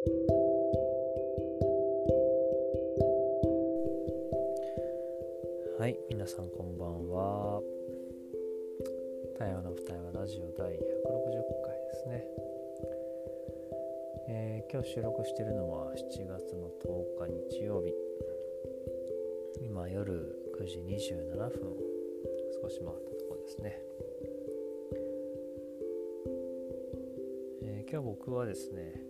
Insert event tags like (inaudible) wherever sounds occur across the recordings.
はい皆さんこんばんは。台湾の二重はラジオ第160回ですね、えー、今日収録しているのは7月の10日日曜日。今夜9時27分少し回ったところですね、えー、今日僕はですね、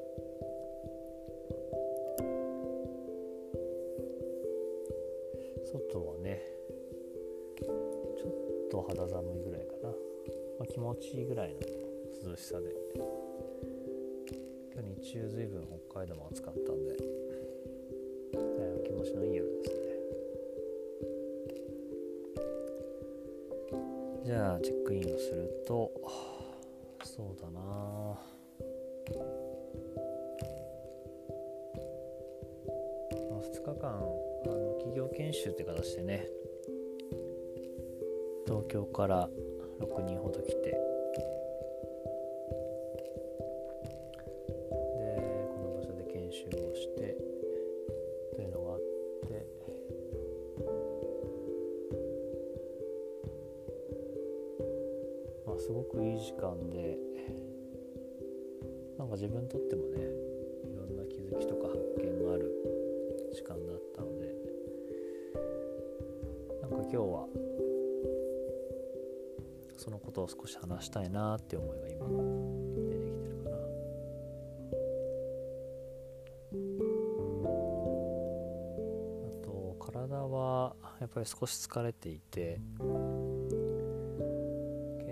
外はねちょっと肌寒いぐらいかな、まあ、気持ちいいぐらいの涼しさで。今日日中ずいぶん北海道も暑かったんで気持ちのいい夜ですね。じゃあチェックインをするとそうだな。あ、2日間あの企業研修って形でね東京から6人ほど来て今日はそのことを少し話したいなって思いが今出てきてるかな。あと体はやっぱり少し疲れていて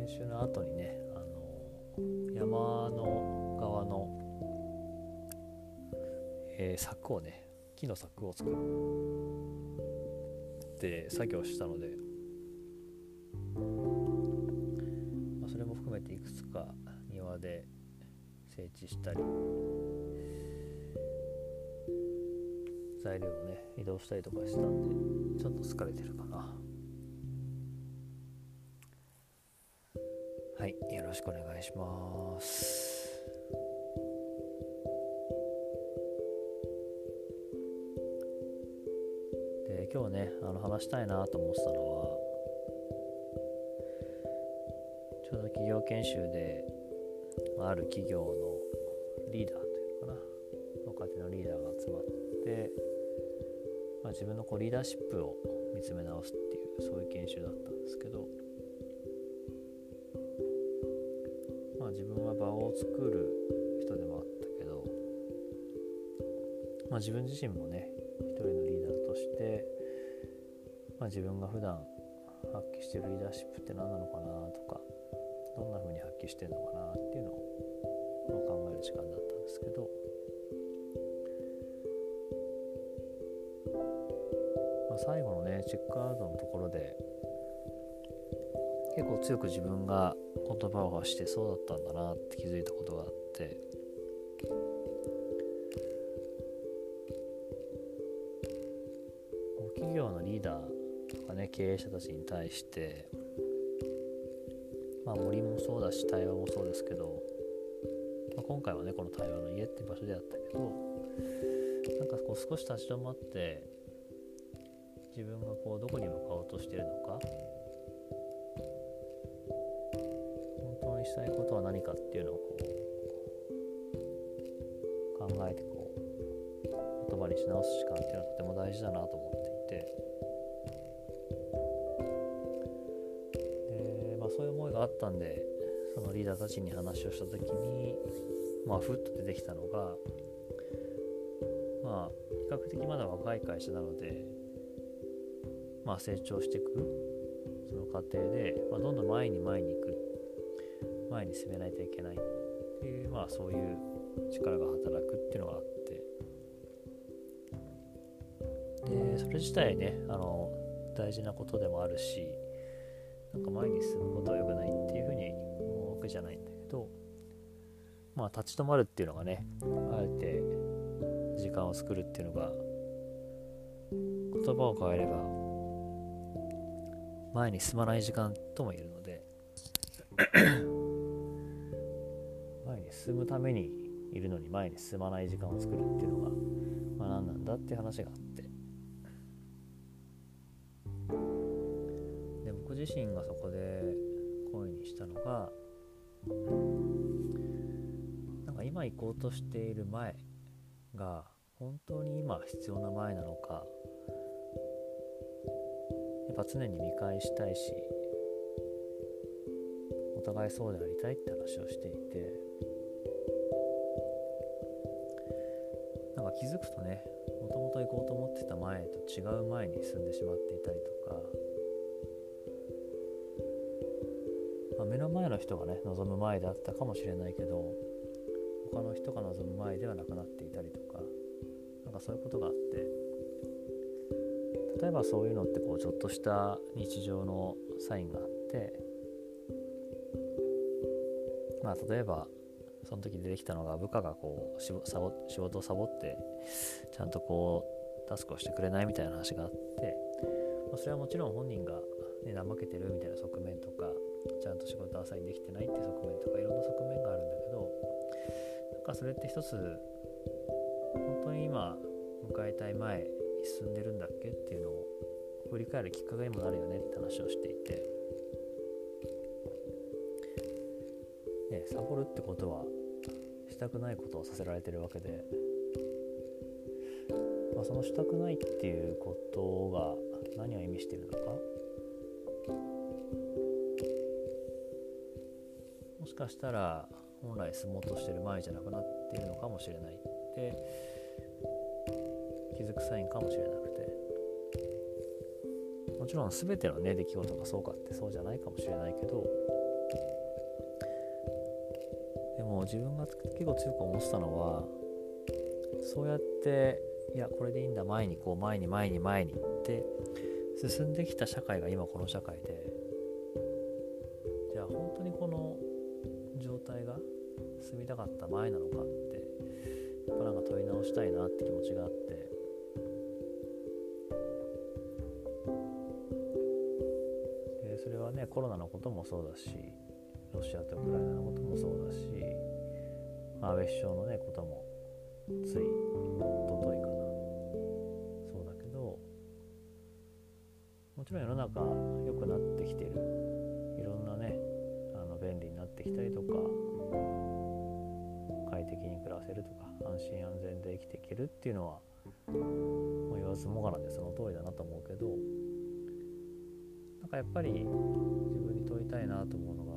習の後にねあの山の側の、えー、柵をね木の柵を作る。って作業したので、まあ、それも含めていくつか庭で整地したり材料をね移動したりとかしたんでちょっと疲れてるかな。はいよろしくお願いします今日ねあの話したいなと思ってたのはちょうど企業研修である企業のリーダーというのかな若手のリーダーが集まって、まあ、自分のこうリーダーシップを見つめ直すっていうそういう研修だったんですけどまあ自分は場を作る人でもあったけど、まあ、自分自身もね一人のリーダーとして、まあ、自分が普段発揮してるリーダーシップって何なのかなとかどんな風に発揮してるのかなっていうのを、考える時間だったんですけど、まあ、最後のねチェックアウトのところで結構強く自分が言葉を発してそうだったんだなって気づいたことがあって企業のリーダーとかね経営者たちに対してまあ森もそうだし対話もそうですけど、まあ、今回はねこの対話の家って場所であったけどなんかこう少し立ち止まって自分がこうどこに向かおうとしてるのか本当にしたいことは何かっていうのをこう考えてこう言葉にし直す時間っていうのはとても大事だなと思っていて。があったんでそのリーダーたちに話をした時にまあふっと出てきたのがまあ比較的まだ若い会社なのでまあ成長していくその過程で、まあ、どんどん前に前に行く前に進めないといけないっていう、まあ、そういう力が働くっていうのがあって。でそれ自体ねあの大事なことでもあるしなんか前に進むことは良くないっていうふうに思うわけじゃないんだけどまあ立ち止まるっていうのがねあえて時間を作るっていうのが言葉を変えれば前に進まない時間とも言えるので (coughs) 前に進むためにいるのに前に進まない時間を作るっていうのが、まあ、何なんだって話があって。自身がそこで声にしたのがなんか今行こうとしている前が本当に今必要な前なのかやっぱ常に見返したいしお互いそうでありたいって話をしていてなんか気づくとねもともと行こうと思ってた前と違う前に進んでしまっていたりとの前の人がね望む前であったかもしれないけど他の人が望む前ではなくなっていたりとかなんかそういうことがあって例えばそういうのってこうちょっとした日常のサインがあってまあ例えばその時出てきたのが部下がこう仕事をサボってちゃんとこうタスクをしてくれないみたいな話があって、まあ、それはもちろん本人が、ね、怠けてるみたいな側面とかちゃんと仕事アサインできてないっていう側面とかいろんな側面があるんだけどなんかそれって一つ本当に今迎えたい前に進んでるんだっけっていうのを振り返るきっかけにもなるよねって話をしていて、ね、サボるってことはしたくないことをさせられてるわけで、まあ、そのしたくないっていうことが何を意味してるのかかしたら本来住もうとしてる前じゃなくなっているのかもしれないって気づくサインかもしれなくて。もちろん全てのね出来事がそうかってそうじゃないかもしれないけどでも自分が結構強く思ってたのはそうやっていやこれでいいんだ前にこう前に前に前にって進んできた社会が今この社会でじゃあ本当にこの状態が住みたかった前なのかってやっぱなんか問い直したいなって気持ちがあって。でそれはねコロナのこともそうだしロシアとウクライナのこともそうだし、安倍首相のねこともつい一昨日かな。そうだけどもちろん世の中良くなってきてる。いろんなね便利になってきたりとか快適に暮らせるとか安心安全で生きていけるっていうのはもう言わずもがなでその通りだなと思うけどなんかやっぱり自分に問いたいなと思うのが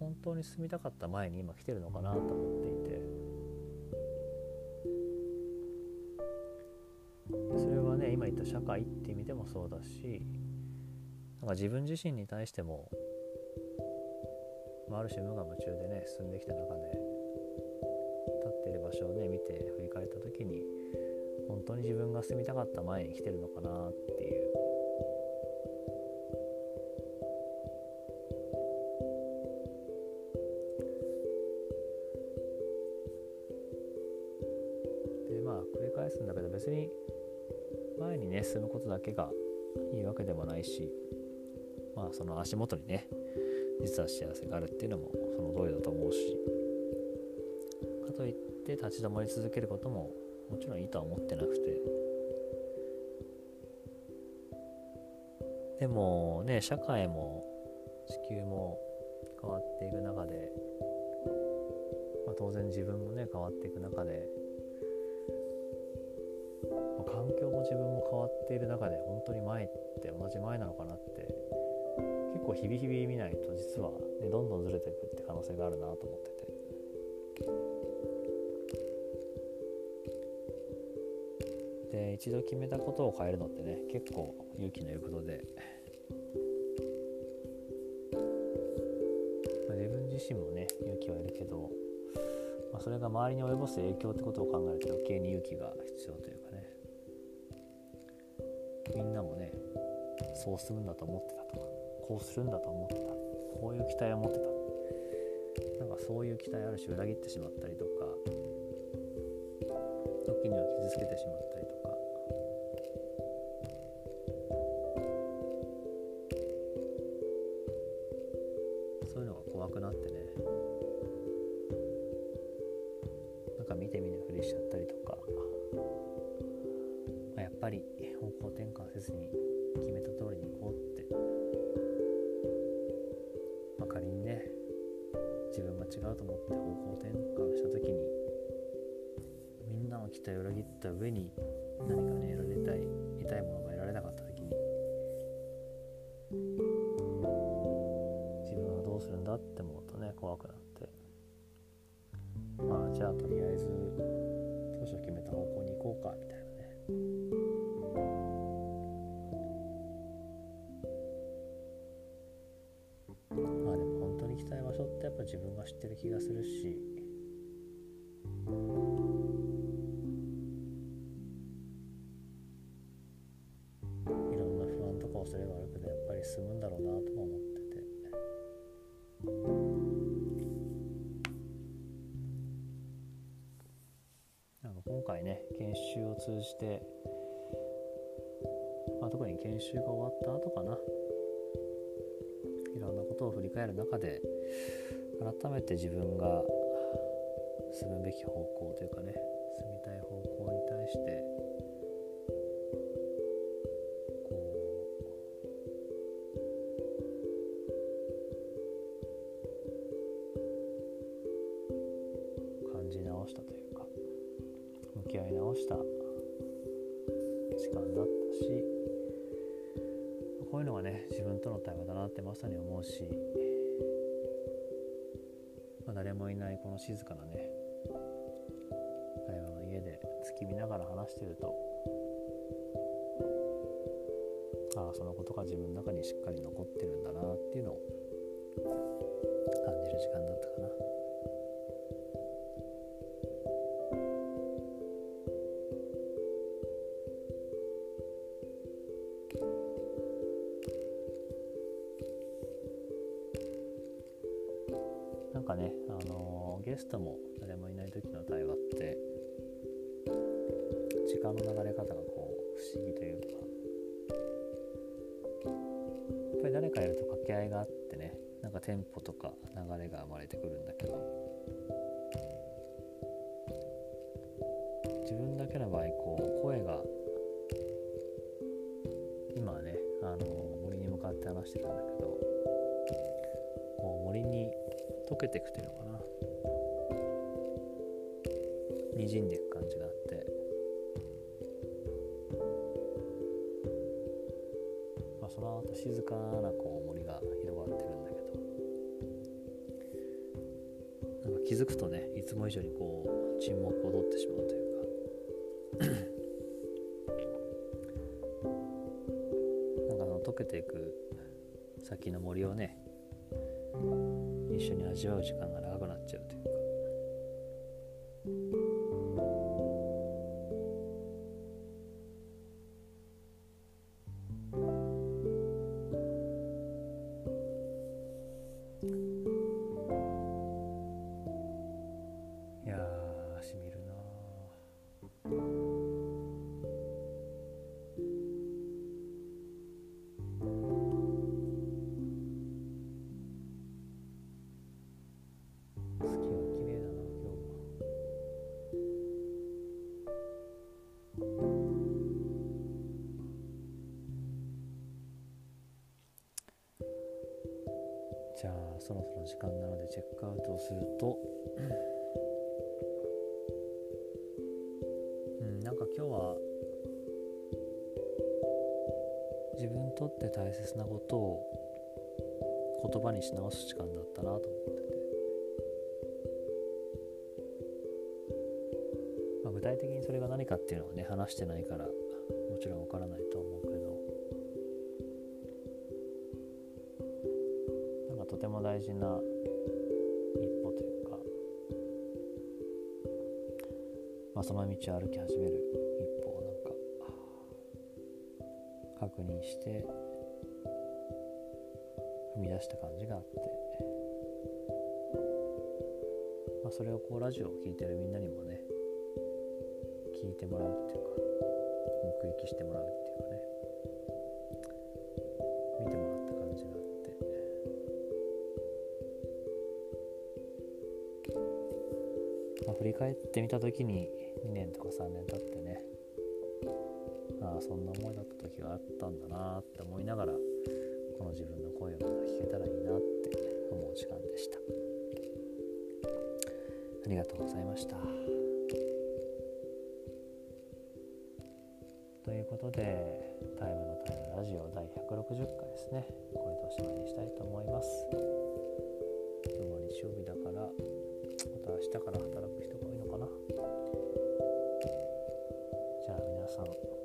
本当に住みたかった前に今来てるのかなと思っていてそれはね今言った社会って意味でもそうだしなんか自分自身に対しても、まあ、ある種無我夢中でね進んできた中で立っている場所をね見て振り返った時に本当に自分が住みたかった前に来てるのかなっていう。でまあ繰り返すんだけど別に前にね進むことだけがいいわけでもないしまあその足元にね実は幸せがあるっていうのもその通りだと思うし。かといって立ち止まり続けることももちろんいいとは思ってなくて。でもね社会も地球も変わっていく中で、まあ、当然自分もね変わっていく中で、まあ、環境も自分も変わっている中で本当に前って同じ前なのかなって構日々日々見ないと実は、ね、どんどんずれていくって可能性があるなと思ってて。で一度決めたことを変えるのってね結構勇気のいることで、まあ、自分自身もね勇気はいるけど、まあ、それが周りに及ぼす影響ってことを考えると余計に勇気が必要というかね。みんなもねそうするんだと思ってこうするんだと思ってた。こういう期待を持ってた。なんかそういう期待ある種裏切ってしまったりとか時には傷つけてしまったり違うと思って方向転換した時にみんなの期待を裏切った上に何かね得られたい得たいものが得られなかった時に自分はどうするんだって思うとね怖くなって。まあじゃあとりあえず当初決めた方向に行こうかみたいなね。まあでもきたい場所ってやっぱ自分が知ってる気がするし。いろんな不安とか恐れがあるけどやっぱり進むんだろうなとも思ってて。なんか今回ね研修を通じて、まあ、特に研修が終わった後かないろんな。ことを振り返る中で改めて自分が進むべき方向というかね進みたい方向に対して思うし、まあ、誰もいないこの静かなね台湾の家で月見ながら話してるとああそのことが自分の中にしっかり残ってるんだなっていうのを感じる時間だったかな。かね、あのゲストも誰もいない時の対話って時間の流れ方がこう不思議というか。やっぱり誰かいると掛け合いがあってねなんかテンポとか流れが生まれてくるんだけど。自分だけの場合こう声が今ね、あの森に向かって話してるんだけど溶けていくというのかな。にじんでいく感じがあって。まあその後静かなこう森が広がってるんだけど。なんか気づくとねいつも以上にこう沈黙を取ってしまうというか。なんかあの溶けていく先の森をね味わう時間が長くなっちゃうというか。そろそろ時間なのでチェックアウトをすると。うん。なんか今日は自分にとって大切なことを言葉にし直す時間だったなと思ってて、まあ、具体的にそれが何かっていうのはね話してないからもちろんわからないと思うけど。ても大事な一歩というか、まあ、その道を歩き始める一歩をなんか確認して踏み出した感じがあって、まあ、それをこうラジオを聴いてるみんなにもね聞いてもらうっていうか目撃してもらうっていうかね。返ってみた時に2年とか3年経ってね。ああそんな思いだった時があったんだなって思いながらこの自分の声を聞けたらいいなって思う時間でした。ありがとうございました。ということで「タイムのタイムラジオ」第160回ですね。これでおしまいにしたいと思います。今日は日曜日だからまた明日から働く人かな。じゃあ皆さん。